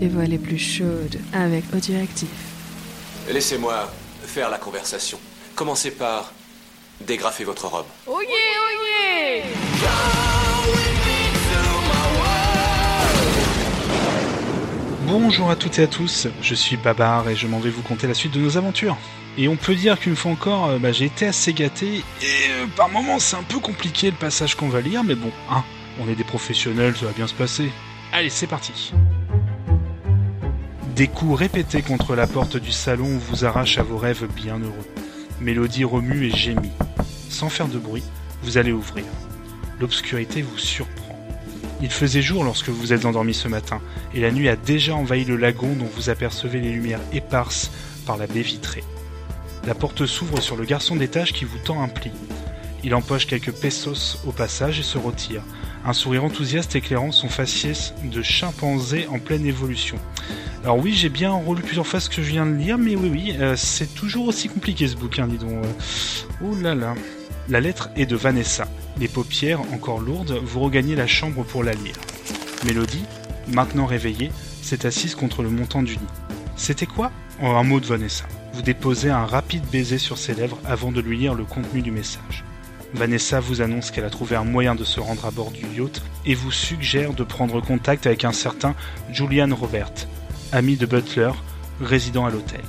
les voix les plus chaudes avec Audioactif. Laissez-moi faire la conversation. Commencez par dégrafer votre robe. Oh yeah, oh Bonjour à toutes et à tous, je suis Babar et je m'en vais vous conter la suite de nos aventures. Et on peut dire qu'une fois encore, euh, bah, j'ai été assez gâté et euh, par moments c'est un peu compliqué le passage qu'on va lire, mais bon, hein, on est des professionnels, ça va bien se passer. Allez, c'est parti. Des coups répétés contre la porte du salon vous arrachent à vos rêves bien heureux. Mélodie remue et gémit. Sans faire de bruit, vous allez ouvrir. L'obscurité vous surprend. Il faisait jour lorsque vous êtes endormi ce matin, et la nuit a déjà envahi le lagon dont vous apercevez les lumières éparses par la baie vitrée. La porte s'ouvre sur le garçon d'étage qui vous tend un pli. Il empoche quelques pesos au passage et se retire, un sourire enthousiaste éclairant son faciès de chimpanzé en pleine évolution. Alors oui, j'ai bien relu plusieurs fois ce que je viens de lire, mais oui, oui, euh, c'est toujours aussi compliqué ce bouquin, dis donc. Ouh là là. La lettre est de Vanessa. Les paupières, encore lourdes, vous regagnez la chambre pour la lire. Mélodie, maintenant réveillée, s'est assise contre le montant du lit. C'était quoi oh, Un mot de Vanessa? Vous déposez un rapide baiser sur ses lèvres avant de lui lire le contenu du message. Vanessa vous annonce qu'elle a trouvé un moyen de se rendre à bord du yacht et vous suggère de prendre contact avec un certain Julian Robert, ami de Butler, résident à l'hôtel.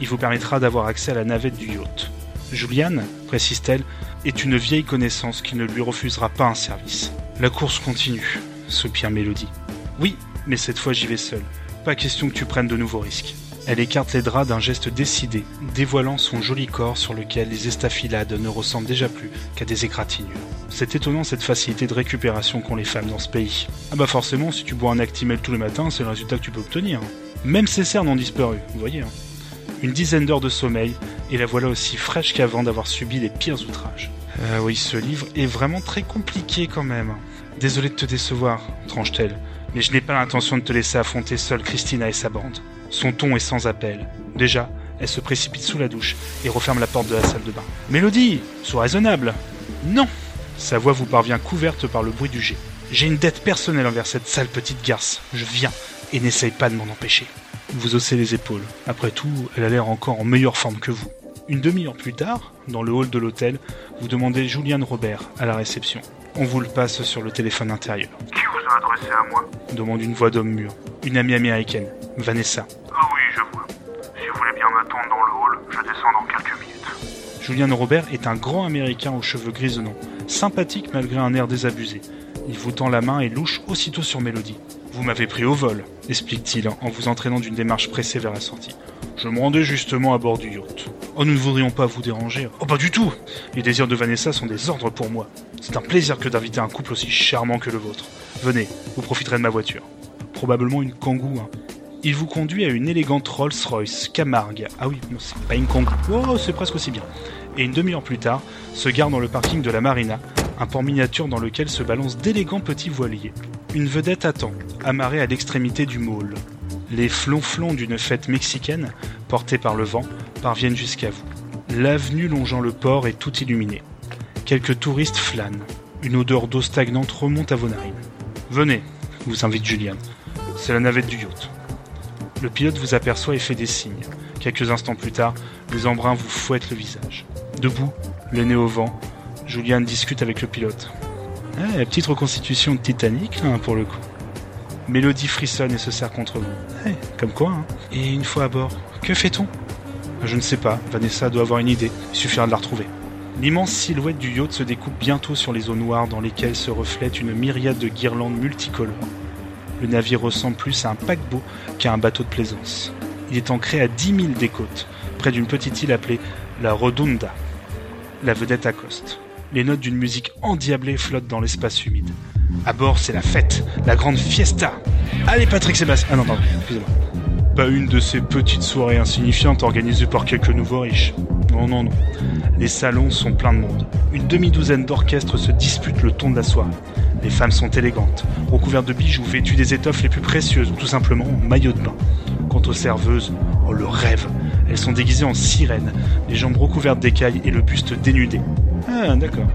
Il vous permettra d'avoir accès à la navette du yacht. Julian, précise-t-elle, est une vieille connaissance qui ne lui refusera pas un service. La course continue, soupire Mélodie. Oui, mais cette fois j'y vais seule. Pas question que tu prennes de nouveaux risques. Elle écarte les draps d'un geste décidé, dévoilant son joli corps sur lequel les estafilades ne ressemblent déjà plus qu'à des égratignures. C'est étonnant cette facilité de récupération qu'ont les femmes dans ce pays. Ah bah forcément, si tu bois un Actimel tous les matins, c'est le résultat que tu peux obtenir. Même ses cernes ont disparu, vous voyez. Hein. Une dizaine d'heures de sommeil, et la voilà aussi fraîche qu'avant d'avoir subi les pires outrages. Euh, oui, ce livre est vraiment très compliqué quand même. Désolé de te décevoir, tranche-t-elle, mais je n'ai pas l'intention de te laisser affronter seule Christina et sa bande. Son ton est sans appel. Déjà, elle se précipite sous la douche et referme la porte de la salle de bain. Mélodie, sois raisonnable. Non. Sa voix vous parvient couverte par le bruit du jet. J'ai une dette personnelle envers cette sale petite garce. Je viens et n'essaye pas de m'en empêcher. Vous haussez les épaules. Après tout, elle a l'air encore en meilleure forme que vous. Une demi-heure plus tard, dans le hall de l'hôtel, vous demandez Julian Robert à la réception. On vous le passe sur le téléphone intérieur. Qui vous a adressé à moi demande une voix d'homme mûr. Une amie américaine, Vanessa. Ah oui, je vois. Si vous voulez bien m'attendre dans le hall, je descends dans quelques minutes. Julian Robert est un grand américain aux cheveux grisonnants, sympathique malgré un air désabusé. Il vous tend la main et louche aussitôt sur Mélodie. Vous m'avez pris au vol, explique-t-il en vous entraînant d'une démarche pressée vers la sortie. Je me rendais justement à bord du yacht. Oh, nous ne voudrions pas vous déranger. Oh, pas du tout Les désirs de Vanessa sont des ordres pour moi. C'est un plaisir que d'inviter un couple aussi charmant que le vôtre. Venez, vous profiterez de ma voiture. Probablement une Kangoo, hein. Il vous conduit à une élégante Rolls-Royce Camargue. Ah oui, non, c'est pas une Kangoo. Oh, c'est presque aussi bien. Et une demi-heure plus tard, se gare dans le parking de la Marina, un port miniature dans lequel se balancent d'élégants petits voiliers. Une vedette attend, amarrée à l'extrémité du môle. Les flonflons d'une fête mexicaine, portés par le vent, parviennent jusqu'à vous. L'avenue longeant le port est tout illuminée. Quelques touristes flânent. Une odeur d'eau stagnante remonte à vos narines. Venez, vous invite Julian. C'est la navette du yacht. Le pilote vous aperçoit et fait des signes. Quelques instants plus tard, les embruns vous fouettent le visage. Debout, le nez au vent, Julian discute avec le pilote. Ah, la petite reconstitution de Titanic, là, pour le coup. Mélodie frissonne et se serre contre vous. Eh, comme quoi, hein. Et une fois à bord, que fait-on? Je ne sais pas, Vanessa doit avoir une idée, il suffira de la retrouver. L'immense silhouette du yacht se découpe bientôt sur les eaux noires dans lesquelles se reflète une myriade de guirlandes multicolores le navire ressemble plus à un paquebot qu'à un bateau de plaisance. Il est ancré à 10 000 des côtes, près d'une petite île appelée la Redonda. La vedette accoste. Les notes d'une musique endiablée flottent dans l'espace humide. À bord, c'est la fête, la grande fiesta. Allez, Patrick Sébastien. Ah non, pardon, excusez-moi. Pas une de ces petites soirées insignifiantes organisées par quelques nouveaux riches. Non, non, non. Les salons sont pleins de monde. Une demi-douzaine d'orchestres se disputent le ton de la soirée. Les femmes sont élégantes, recouvertes de bijoux, vêtues des étoffes les plus précieuses ou tout simplement en maillot de bain. Quant aux serveuses, oh le rêve Elles sont déguisées en sirènes, les jambes recouvertes d'écailles et le buste dénudé. Ah, d'accord.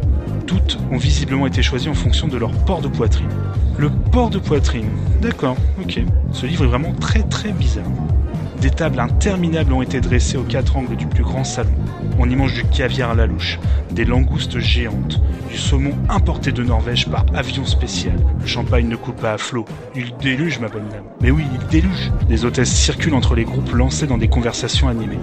Toutes ont visiblement été choisies en fonction de leur port de poitrine. Le port de poitrine, d'accord, ok. Ce livre est vraiment très très bizarre. Des tables interminables ont été dressées aux quatre angles du plus grand salon. On y mange du caviar à la louche, des langoustes géantes, du saumon importé de Norvège par avion spécial. Le champagne ne coule pas à flot. Il déluge, ma bonne dame. Mais oui, il déluge. Les hôtesses circulent entre les groupes lancés dans des conversations animées.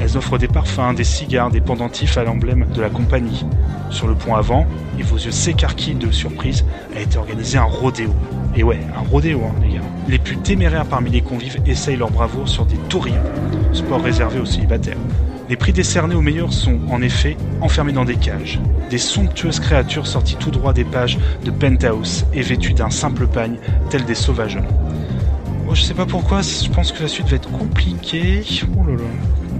Elles offrent des parfums, des cigares, des pendentifs à l'emblème de la compagnie. Sur le pont avant, et vos yeux s'écarquillent de surprise, a été organisé un rodéo. Et ouais, un rodéo, hein, les gars. Les plus téméraires parmi les convives essayent leur bravoure sur des taurillons, sport réservé aux célibataires. Les prix décernés aux meilleurs sont, en effet, enfermés dans des cages. Des somptueuses créatures sorties tout droit des pages de Penthouse et vêtues d'un simple pagne, tels des sauvageons. Oh, je sais pas pourquoi, je pense que la suite va être compliquée. Oh.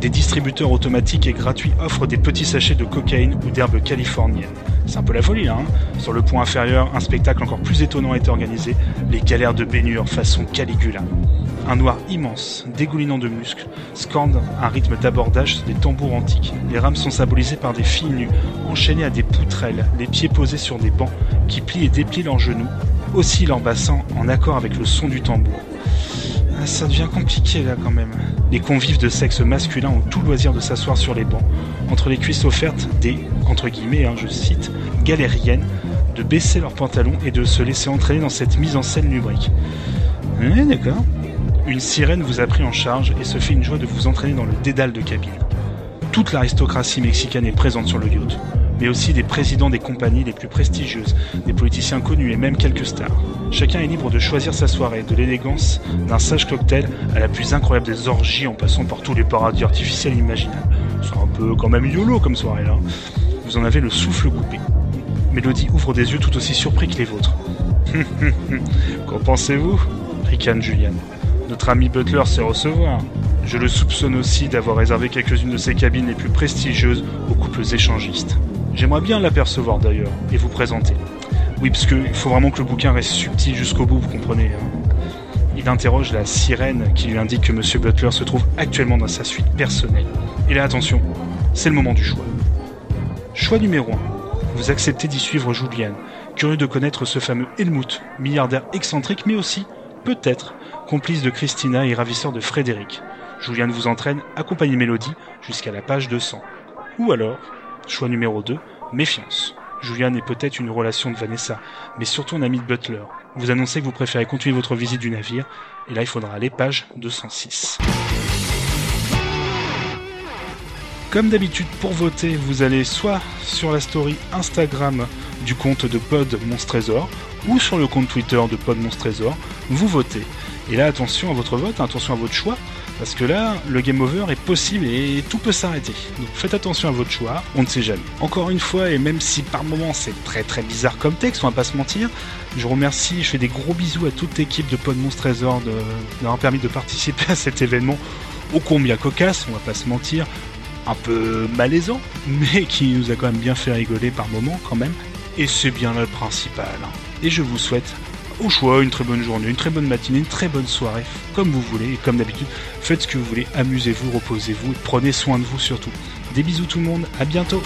Des distributeurs automatiques et gratuits offrent des petits sachets de cocaïne ou d'herbes californiennes. C'est un peu la folie là, hein Sur le point inférieur, un spectacle encore plus étonnant est organisé, les galères de baignure façon Caligula. Un noir immense, dégoulinant de muscles, scande un rythme d'abordage sur des tambours antiques. Les rames sont symbolisées par des filles nues, enchaînées à des poutrelles, les pieds posés sur des bancs, qui plient et déplient leurs genoux, oscillent leur bassin en accord avec le son du tambour. Ah, ça devient compliqué là quand même. Les convives de sexe masculin ont tout loisir de s'asseoir sur les bancs, entre les cuisses offertes des, entre guillemets, hein, je cite, galériennes, de baisser leurs pantalons et de se laisser entraîner dans cette mise en scène lubrique. Oui, d'accord. Une sirène vous a pris en charge et se fait une joie de vous entraîner dans le dédale de cabine. Toute l'aristocratie mexicaine est présente sur le yacht, mais aussi des présidents des compagnies les plus prestigieuses, des politiciens connus et même quelques stars. Chacun est libre de choisir sa soirée, de l'élégance d'un sage cocktail à la plus incroyable des orgies en passant par tous les paradis artificiels imaginables. C'est un peu quand même YOLO comme soirée là. Vous en avez le souffle coupé. Mélodie ouvre des yeux tout aussi surpris que les vôtres. Qu'en pensez-vous? Ricane Julian. Notre ami Butler sait recevoir. Je le soupçonne aussi d'avoir réservé quelques-unes de ses cabines les plus prestigieuses aux couples échangistes. J'aimerais bien l'apercevoir d'ailleurs et vous présenter. Oui, parce qu'il faut vraiment que le bouquin reste subtil jusqu'au bout, vous comprenez. Hein. Il interroge la sirène qui lui indique que M. Butler se trouve actuellement dans sa suite personnelle. Et là, attention, c'est le moment du choix. Choix numéro 1. Vous acceptez d'y suivre Julian, curieux de connaître ce fameux Helmut, milliardaire excentrique, mais aussi, peut-être, complice de Christina et ravisseur de Frédéric. Julian vous entraîne, accompagne Mélodie, jusqu'à la page 200. Ou alors, choix numéro 2, méfiance. Julian est peut-être une relation de Vanessa, mais surtout un ami de Butler. Vous annoncez que vous préférez continuer votre visite du navire, et là il faudra aller page 206. Comme d'habitude, pour voter, vous allez soit sur la story Instagram du compte de Pod Monstre Trésor, ou sur le compte Twitter de Pod Monstre Trésor, vous votez. Et là, attention à votre vote, attention à votre choix, parce que là, le game over est possible et tout peut s'arrêter. Donc faites attention à votre choix, on ne sait jamais. Encore une fois, et même si par moments c'est très très bizarre comme texte, on va pas se mentir, je remercie, je fais des gros bisous à toute l'équipe de Pod Monstre Trésor d'avoir permis de participer à cet événement ô combien cocasse, on va pas se mentir, un peu malaisant, mais qui nous a quand même bien fait rigoler par moments quand même. Et c'est bien là le principal. hein. Et je vous souhaite au choix une très bonne journée, une très bonne matinée, une très bonne soirée, comme vous voulez, et comme d'habitude, faites ce que vous voulez, amusez-vous, reposez-vous, prenez soin de vous surtout. Des bisous tout le monde, à bientôt.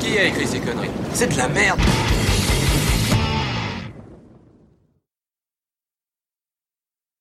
Qui a écrit ces conneries? C'est de la merde